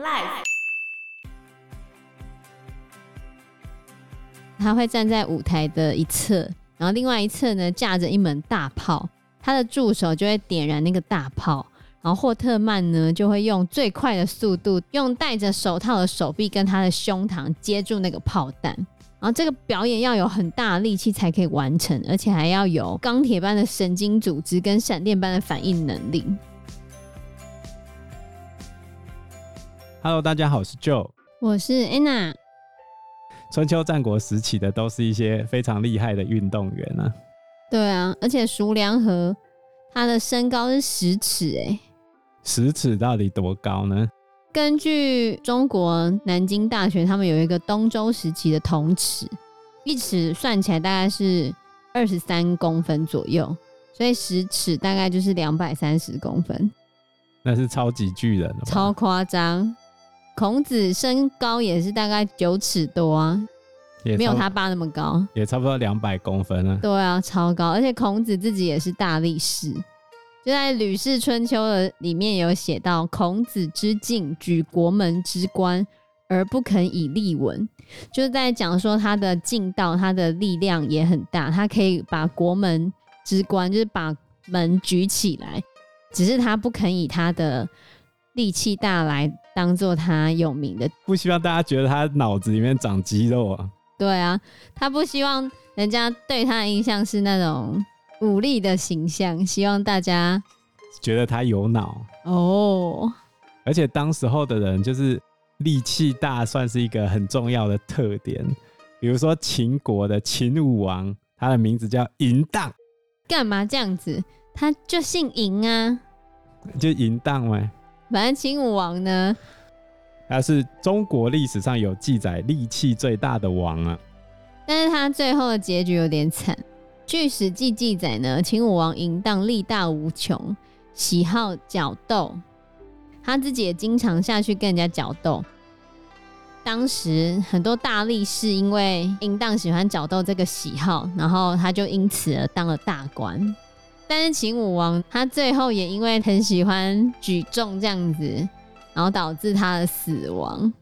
Life，他会站在舞台的一侧，然后另外一侧呢架着一门大炮，他的助手就会点燃那个大炮，然后霍特曼呢就会用最快的速度，用戴着手套的手臂跟他的胸膛接住那个炮弹，然后这个表演要有很大的力气才可以完成，而且还要有钢铁般的神经组织跟闪电般的反应能力。Hello，大家好，我是 Joe，我是 Anna。春秋战国时期的都是一些非常厉害的运动员啊。对啊，而且熟梁和他的身高是十尺哎。十尺到底多高呢？根据中国南京大学，他们有一个东周时期的铜尺，一尺算起来大概是二十三公分左右，所以十尺大概就是两百三十公分。那是超级巨人，超夸张。孔子身高也是大概九尺多啊，也没有他爸那么高，也差不多两百公分啊。对啊，超高，而且孔子自己也是大力士，就在《吕氏春秋》的里面有写到：“孔子之敬，举国门之关，而不肯以立文。”就是在讲说他的劲道，他的力量也很大，他可以把国门之关，就是把门举起来，只是他不肯以他的。力气大来当做他有名的，不希望大家觉得他脑子里面长肌肉啊。对啊，他不希望人家对他的印象是那种武力的形象，希望大家觉得他有脑哦。而且当时候的人就是力气大，算是一个很重要的特点。比如说秦国的秦武王，他的名字叫嬴荡。干嘛这样子？他就姓嬴啊，就嬴荡嘛。反正秦武王呢，他是中国历史上有记载力气最大的王啊。但是他最后的结局有点惨。据《史记》记载呢，秦武王淫荡力大无穷，喜好角斗，他自己也经常下去跟人家角斗。当时很多大力士因为淫荡喜欢角斗这个喜好，然后他就因此而当了大官。但是秦武王他最后也因为很喜欢举重这样子，然后导致他的死亡。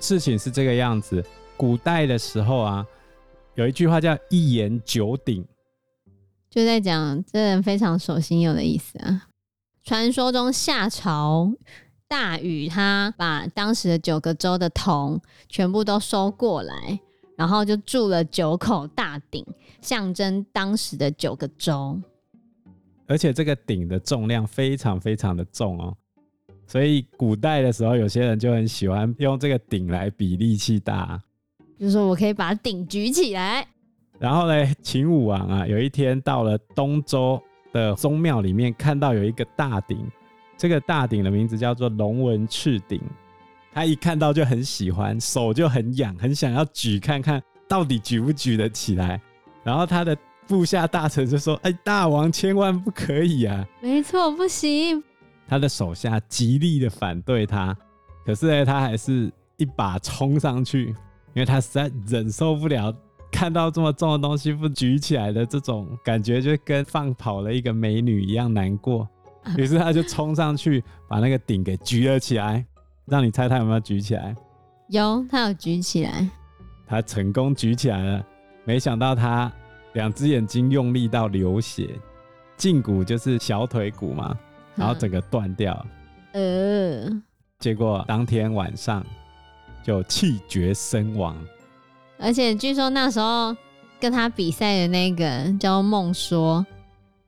事情是这个样子，古代的时候啊，有一句话叫“一言九鼎”，就在讲这人非常守信用的意思啊。传说中夏朝大禹他把当时的九个州的铜全部都收过来，然后就铸了九口大鼎，象征当时的九个州。而且这个鼎的重量非常非常的重哦，所以古代的时候，有些人就很喜欢用这个鼎来比力气大，就是说我可以把鼎举起来。然后呢，秦武王啊，有一天到了东周的宗庙里面，看到有一个大鼎，这个大鼎的名字叫做龙纹赤鼎，他一看到就很喜欢，手就很痒，很想要举看看到底举不举得起来。然后他的。部下大臣就说：“哎，大王千万不可以啊！没错，不行。”他的手下极力的反对他，可是呢，他还是一把冲上去，因为他实在忍受不了看到这么重的东西不举起来的这种感觉，就跟放跑了一个美女一样难过。于是他就冲上去把那个鼎给举了起来，让你猜他有没有举起来？有，他有举起来。他成功举起来了，没想到他。两只眼睛用力到流血，胫骨就是小腿骨嘛，然后整个断掉。呃，结果当天晚上就气绝身亡。而且据说那时候跟他比赛的那个叫孟说，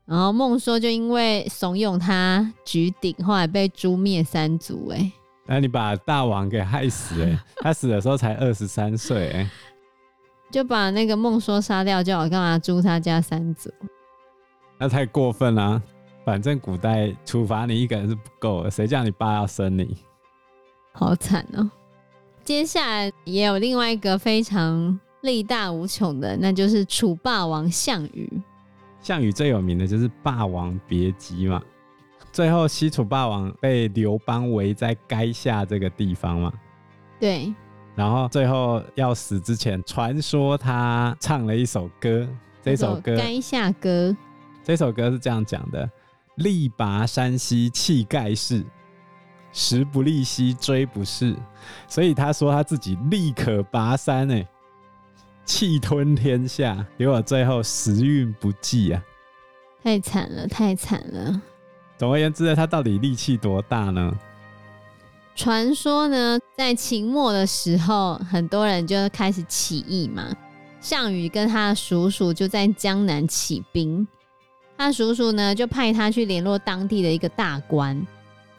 然后孟说就因为怂恿他举鼎，后来被诛灭三族。哎，那你把大王给害死哎！他死的时候才二十三岁哎。就把那个孟说杀掉，就好干嘛诛他家三族？那太过分了啊。反正古代处罚你一个人是不够的，谁叫你爸要生你？好惨哦！接下来也有另外一个非常力大无穷的，那就是楚霸王项羽。项羽最有名的就是《霸王别姬》嘛。最后西楚霸王被刘邦围在垓下这个地方嘛。对。然后最后要死之前，传说他唱了一首歌，这首歌《垓下歌》。这首歌是这样讲的：力拔山兮气盖世，时不利兮骓不逝，所以他说他自己力可拔山，哎，气吞天下，结果最后时运不济啊，太惨了，太惨了。总而言之呢，他到底力气多大呢？传说呢，在秦末的时候，很多人就开始起义嘛。项羽跟他的叔叔就在江南起兵，他叔叔呢就派他去联络当地的一个大官。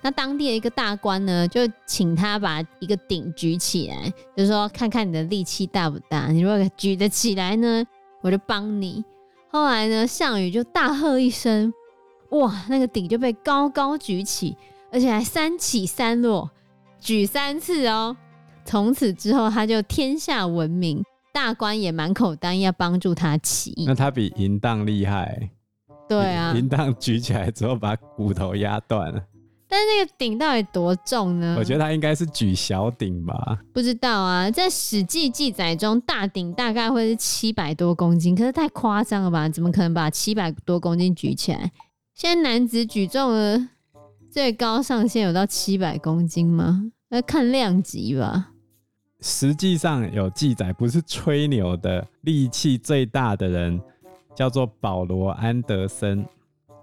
那当地的一个大官呢，就请他把一个鼎举起来，就是说看看你的力气大不大。你如果举得起来呢，我就帮你。后来呢，项羽就大喝一声，哇，那个鼎就被高高举起，而且还三起三落，举三次哦。从此之后，他就天下闻名，大官也满口答应要帮助他起义。那他比嬴荡厉害。对啊，嬴荡举起来之后把骨头压断了。但是那个鼎到底多重呢？我觉得他应该是举小鼎吧。不知道啊，在《史记》记载中，大鼎大概会是七百多公斤，可是太夸张了吧？怎么可能把七百多公斤举起来？现在男子举重的最高上限有到七百公斤吗？要看量级吧。实际上有记载，不是吹牛的，力气最大的人叫做保罗·安德森。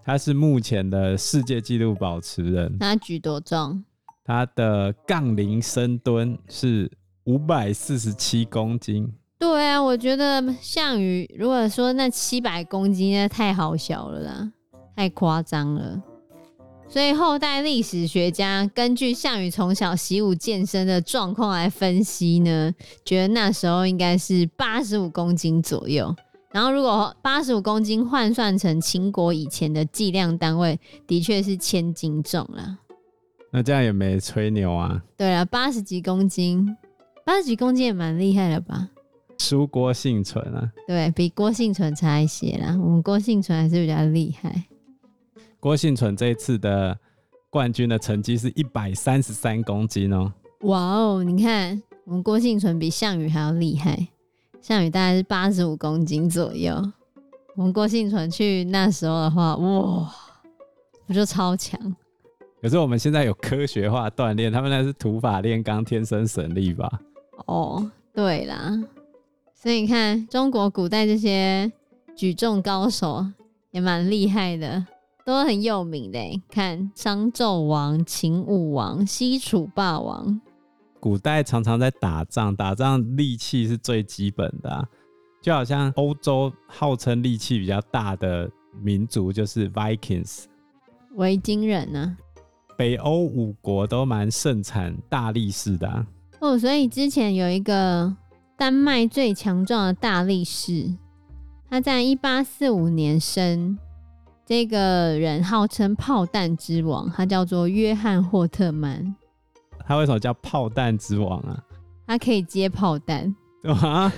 他是目前的世界纪录保持人。他举多重？他的杠铃深蹲是五百四十七公斤。对啊，我觉得项羽如果说那七百公斤，那太好笑了啦，太夸张了。所以后代历史学家根据项羽从小习武健身的状况来分析呢，觉得那时候应该是八十五公斤左右。然后，如果八十五公斤换算成秦国以前的计量单位，的确是千斤重了。那这样也没吹牛啊？对啊，八十几公斤，八十几公斤也蛮厉害了吧？输郭幸存啊？对，比郭幸存差一些啦。我们郭幸存还是比较厉害。郭幸存这一次的冠军的成绩是一百三十三公斤哦。哇哦，你看我们郭幸存比项羽还要厉害。项羽大概是八十五公斤左右，我们郭幸存去那时候的话，哇，我就超强。可是我们现在有科学化锻炼，他们那是土法炼钢，天生神力吧？哦，对啦，所以你看中国古代这些举重高手也蛮厉害的，都很有名的。看商纣王、秦武王、西楚霸王。古代常常在打仗，打仗力气是最基本的啊，就好像欧洲号称力气比较大的民族就是 Vikings，维京人呢。北欧五国都蛮盛产大力士的啊。哦，所以之前有一个丹麦最强壮的大力士，他在一八四五年生，这个人号称炮弹之王，他叫做约翰霍特曼。他为什么叫炮弹之王啊？他可以接炮弹，啊，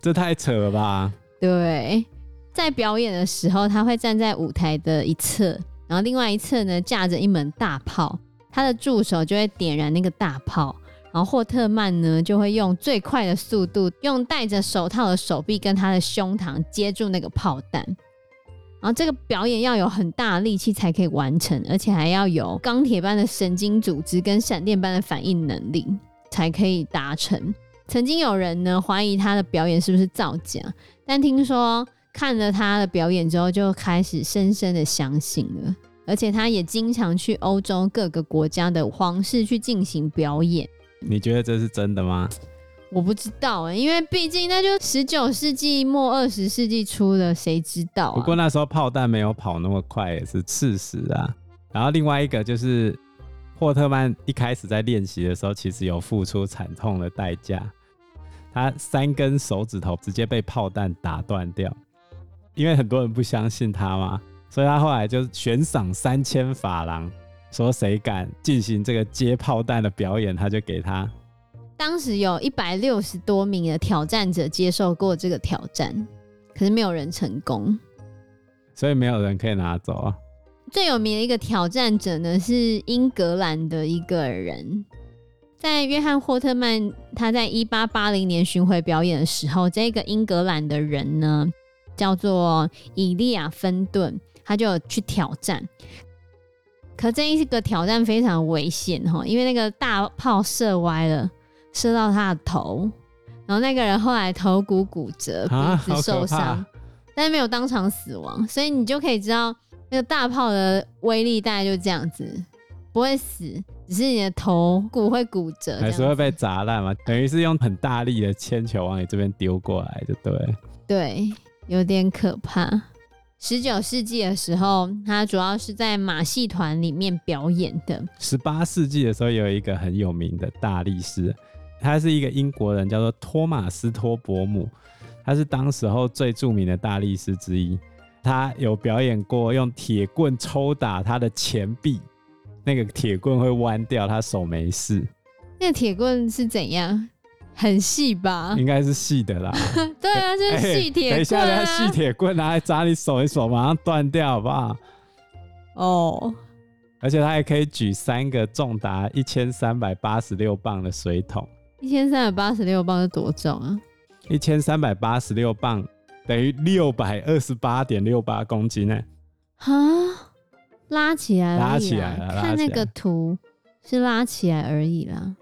这太扯了吧？对，在表演的时候，他会站在舞台的一侧，然后另外一侧呢架着一门大炮，他的助手就会点燃那个大炮，然后霍特曼呢就会用最快的速度，用戴着手套的手臂跟他的胸膛接住那个炮弹。然后这个表演要有很大力气才可以完成，而且还要有钢铁般的神经组织跟闪电般的反应能力才可以达成。曾经有人呢怀疑他的表演是不是造假，但听说看了他的表演之后，就开始深深的相信了。而且他也经常去欧洲各个国家的皇室去进行表演。你觉得这是真的吗？我不知道哎、因为毕竟那就十九世纪末二十世纪初的，谁知道、不过那时候炮弹没有跑那么快也是事实啊。然后另外一个就是霍特曼一开始在练习的时候，其实有付出惨痛的代价，他三根手指头直接被炮弹打断掉，因为很多人不相信他嘛，所以他后来就悬赏三千法郎，说谁敢进行这个接炮弹的表演，他就给他。当时有一百六十多名的挑战者接受过这个挑战，可是没有人成功，所以没有人可以拿走啊。最有名的一个挑战者呢，是英格兰的一个人，在约翰霍特曼他在一八八零年巡回表演的时候，这个英格兰的人呢叫做以利亚芬顿，他就有去挑战。可这一个挑战非常危险哈，因为那个大炮射歪了，射到他的头，然后那个人后来头骨骨折，鼻子受伤，但是没有当场死亡，所以你就可以知道那个大炮的威力大概就这样子，不会死，只是你的头骨会骨折，还是会被砸烂嘛？等于是用很大力的铅球往你这边丢过来，就对，对，有点可怕。十九世纪的时候，他主要是在马戏团里面表演的。十八世纪的时候，有一个很有名的大力士，他是一个英国人，叫做托马斯托伯姆，他是当时候最著名的大力士之一。他有表演过用铁棍抽打他的前臂，那个铁棍会弯掉，他手没事。那个铁棍是怎样？很细吧？应该是细的啦。对啊，就是细铁棍、啊欸。等一下，等下，细铁棍拿来砸你手，一手马上断掉，好不好？哦。而且他还可以举三个重达一千三百八十六磅的水桶。一千三百八十六磅是多重啊？一千三百八十六磅等于六百二十八点六八公斤呢。哈，拉起来，拉起来了。看那个图是拉起来而已啦。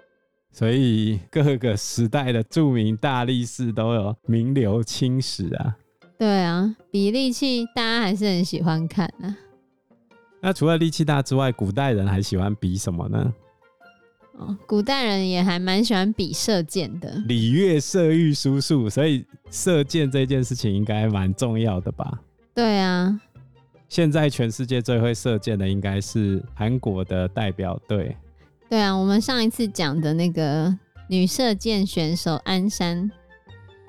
所以各个时代的著名大力士都有名留青史啊。对啊，比力气大家还是很喜欢看啊。那除了力气大之外，古代人还喜欢比什么呢？哦，古代人也还蛮喜欢比射箭的。礼乐射御书数，所以射箭这件事情应该蛮重要的吧？对啊。现在全世界最会射箭的应该是韩国的代表队。对啊，我们上一次讲的那个女射箭选手安山，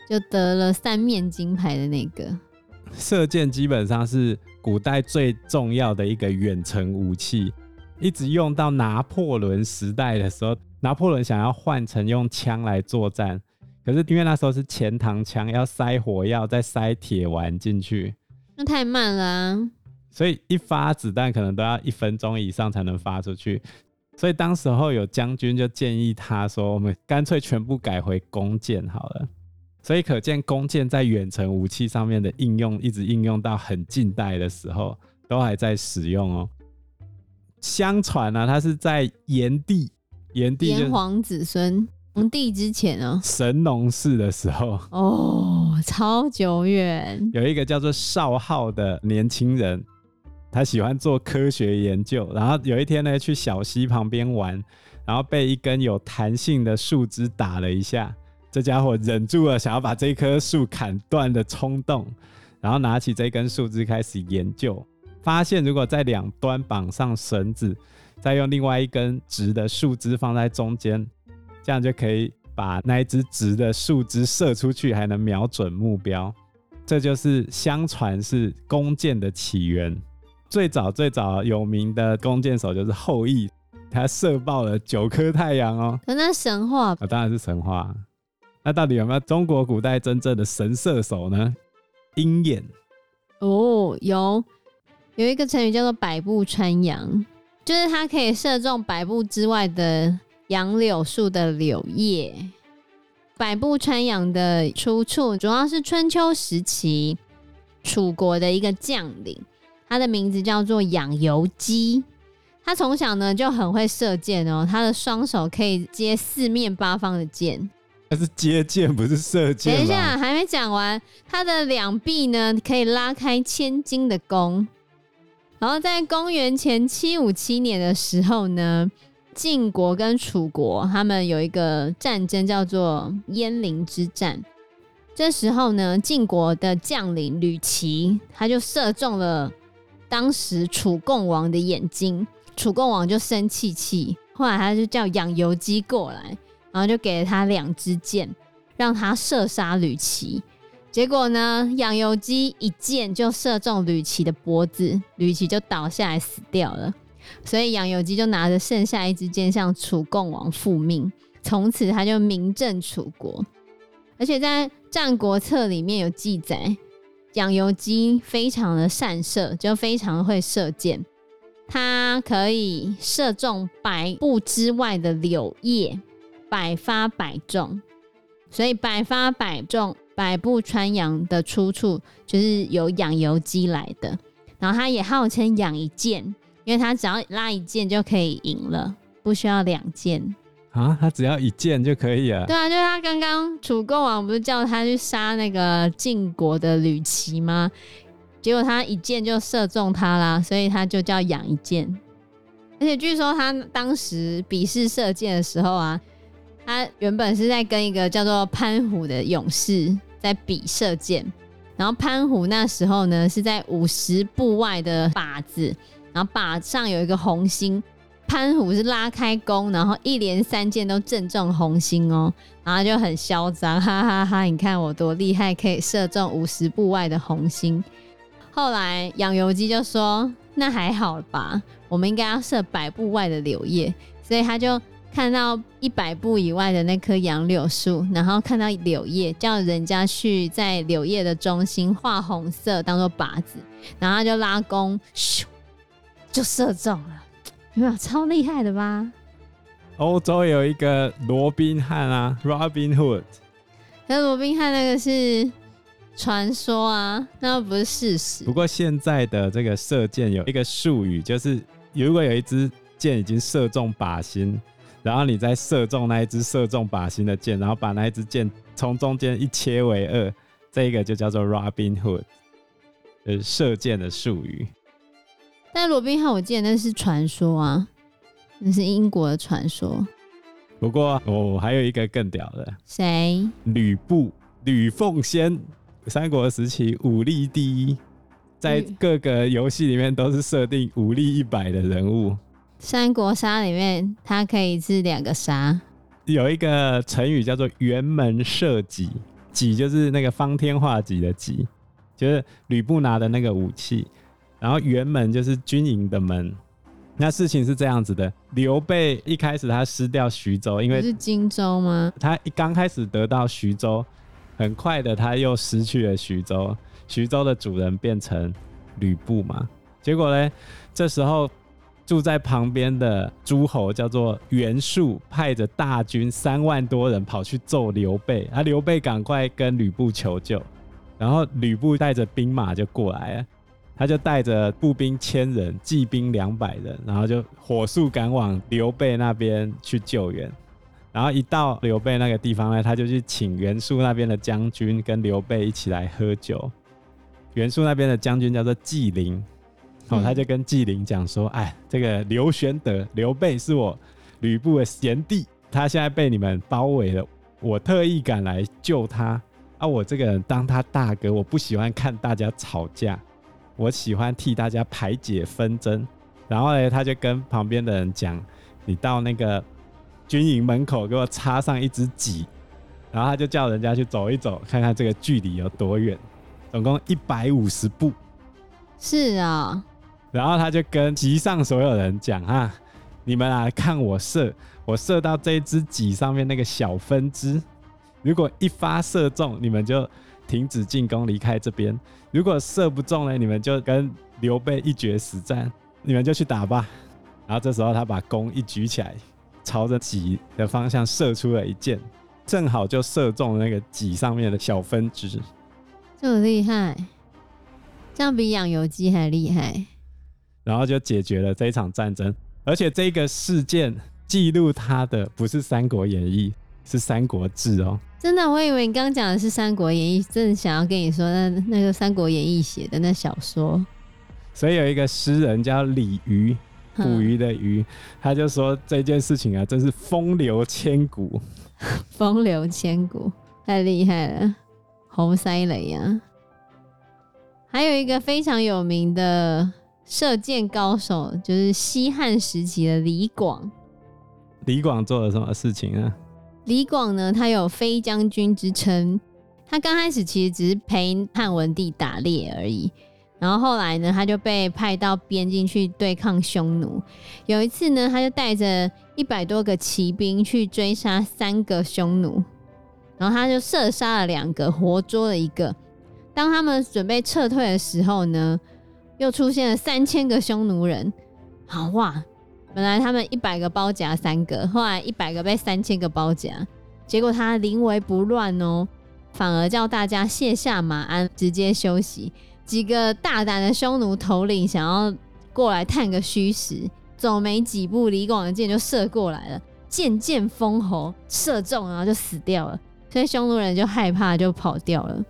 就得了三面金牌的那个。射箭基本上是古代最重要的一个远程武器，一直用到拿破仑时代的时候，拿破仑想要换成用枪来作战，可是因为那时候是钱塘枪，要塞火药再塞铁丸进去，那太慢了啊，所以一发子弹可能都要一分钟以上才能发出去。所以当时候有将军就建议他说：“我们干脆全部改回弓箭好了。”所以可见弓箭在远程武器上面的应用，一直应用到很近代的时候都还在使用哦。相传呢，他是在炎帝，炎帝炎黄子孙黄帝之前哦，神农氏的时候哦，超久远。有一个叫做少昊的年轻人。他喜欢做科学研究，然后有一天呢，去小溪旁边玩，然后被一根有弹性的树枝打了一下，这家伙忍住了想要把这棵树砍断的冲动，然后拿起这根树枝开始研究，发现如果在两端绑上绳子，再用另外一根直的树枝放在中间，这样就可以把那一支直的树枝射出去，还能瞄准目标。这就是相传是弓箭的起源。最早最早有名的弓箭手就是后羿，他射爆了九颗太阳哦。可那神话啊，当然是神话。那到底有没有中国古代真正的神射手呢？鹰眼哦，有有一个成语叫做百步穿杨，就是它可以射中百步之外的杨柳树的柳叶。百步穿杨的出处主要是春秋时期楚国的一个将领。他的名字叫做养由基，他从小呢就很会射箭哦，他的双手可以接四面八方的箭。他是接箭，不是射箭。等一下，还没讲完，他的两臂呢可以拉开千斤的弓。然后在公元前七五七年的时候呢，晋国跟楚国他们有一个战争叫做鄢陵之战。这时候呢，晋国的将领吕齐他就射中了。当时楚共王的眼睛，楚共王就生气气，后来他就叫养由基过来，然后就给了他两支箭，让他射杀吕齐。结果呢，养由基一箭就射中吕齐的脖子，吕齐就倒下来死掉了。所以养由基就拿着剩下一支箭向楚共王复命，从此他就名震楚国。而且在《战国策》里面有记载。养由基非常的善射，就非常会射箭。他可以射中百步之外的柳叶，百发百中。所以百发百中、百步穿杨的出处就是由养由基来的。然后他也号称养一箭，因为他只要拉一箭就可以赢了，不需要两箭啊，他只要一箭就可以了。对啊，就是他刚刚楚共王不是叫他去杀那个晋国的吕齐吗？结果他一箭就射中他啦，所以他就叫养一箭。而且据说他当时比试射箭的时候啊，他原本是在跟一个叫做潘虎的勇士在比射箭，然后潘虎那时候呢是在五十步外的靶子，然后靶上有一个红心，潘虎是拉开弓，然后一连三箭都正中红心哦，然后就很嚣张，哈哈哈哈！你看我多厉害，可以射中五十步外的红心。后来养由基就说：“那还好吧，我们应该要射百步外的柳叶。”所以他就看到一百步以外的那棵杨柳树，然后看到柳叶，叫人家去在柳叶的中心画红色当做靶子，然后他就拉弓，咻，就射中了，有没有超厉害的吧？欧洲有一个罗宾汉啊，Robin Hood，可是罗宾汉那个是。传说啊，那不是事实。不过现在的这个射箭有一个术语，就是如果有一支箭已经射中靶心，然后你再射中那一支射中靶心的箭，然后把那一支箭从中间一切为二，这一个就叫做 Robin Hood，呃射箭的术语。但罗宾汉，我记得那是传说啊，那是英国的传说。不过我还有一个更屌的，谁？吕布，吕奉先。三国时期武力第一，在各个游戏里面都是设定武力一百的人物。三国杀里面，它可以是两个杀。有一个成语叫做“辕门射戟”，戟就是那个方天画戟的戟，就是吕布拿的那个武器。然后辕门就是军营的门。那事情是这样子的：刘备一开始他失掉徐州，因为是荆州吗？他一刚开始得到徐州。很快的，他又失去了徐州，徐州的主人变成吕布嘛。结果呢，这时候住在旁边的诸侯叫做袁术，派着大军三万多人跑去揍刘备，啊，刘备赶快跟吕布求救，然后吕布带着兵马就过来了，他就带着步兵千人，骑兵两百人，然后就火速赶往刘备那边去救援。然后一到刘备那个地方呢，他就去请袁术那边的将军跟刘备一起来喝酒。袁术那边的将军叫做纪灵，哦，他就跟纪灵讲说：“哎，这个刘玄德，刘备是我吕布的贤弟，他现在被你们包围了，我特意赶来救他。啊，我这个人当他大哥，我不喜欢看大家吵架，我喜欢替大家排解纷争。然后呢，他就跟旁边的人讲：你到那个。”军营门口给我插上一支戟，然后他就叫人家去走一走，看看这个距离有多远，总共一百五十步。是啊、哦，然后他就跟集上所有人讲啊，你们啊看我射，我射到这一支戟上面那个小分支，如果一发射中，你们就停止进攻，离开这边；如果射不中呢，你们就跟刘备一决死战，你们就去打吧。然后这时候他把弓一举起来。朝着戟的方向射出了一箭，正好就射中那个戟上面的小分支。这么厉害，这样比养油鸡还厉害。然后就解决了这一场战争，而且这个事件记录它的不是《三国演义》，是《三国志》哦。真的，我以为你刚刚讲的是《三国演义》，真的想要跟你说那那个《三国演义》写的那小说。所以有一个诗人叫李渔。捕鱼的鱼，他就说这件事情啊，真是风流千古。风流千古，太厉害了，猴塞雷呀！还有一个非常有名的射箭高手，就是西汉时期的李广。李广做了什么事情啊？李广呢，他有飞将军之称。他刚开始其实只是陪汉文帝打猎而已。然后后来呢，他就被派到边境去对抗匈奴。有一次呢，他就带着一百多个骑兵去追杀三个匈奴，然后他就射杀了两个，活捉了一个。当他们准备撤退的时候呢，又出现了三千个匈奴人。好哇，本来他们一百个包夹三个，后来一百个被三千个包夹，结果他临危不乱哦，反而叫大家卸下马鞍，直接休息。几个大胆的匈奴头领想要过来探个虚实，走没几步，李广的箭就射过来了，箭箭封喉，射中然后就死掉了，所以匈奴人就害怕就跑掉了。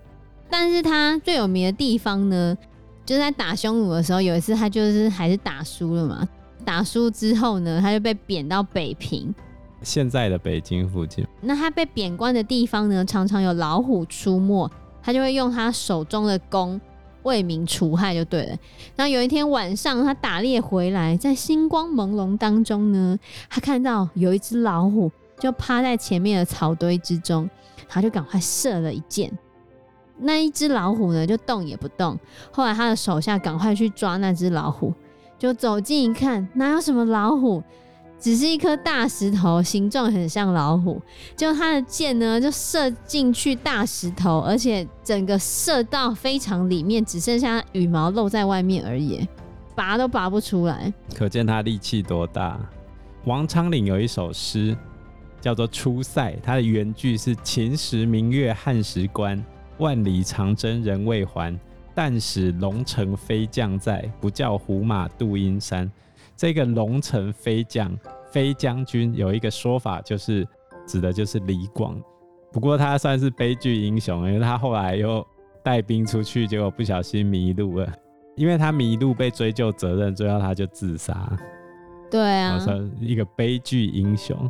但是他最有名的地方呢，就是在打匈奴的时候，有一次他就是还是打输了嘛，打输之后呢，他就被贬到北平。现在的北京附近，那他被贬官的地方呢，常常有老虎出没，他就会用他手中的弓为民除害，就对了。然后有一天晚上，他打猎回来，在星光朦胧当中呢，他看到有一只老虎就趴在前面的草堆之中，他就赶快射了一箭。那一只老虎呢，就动也不动。后来他的手下赶快去抓那只老虎，就走近一看，哪有什么老虎？只是一颗大石头，形状很像老虎。就他的箭呢，就射进去大石头，而且整个射到非常里面，只剩下羽毛露在外面而已，拔都拔不出来。可见他力气多大。王昌龄有一首诗叫做《出塞》，它的原句是“秦时明月汉时关，万里长征人未还。但使龙城飞将在，不教胡马度阴山。”这个龙城飞将飞将军有一个说法，就是指的就是李广。不过他算是悲剧英雄，因为他后来又带兵出去，结果不小心迷路了。因为他迷路被追究责任，最后他就自杀。对啊，算一个悲剧英雄。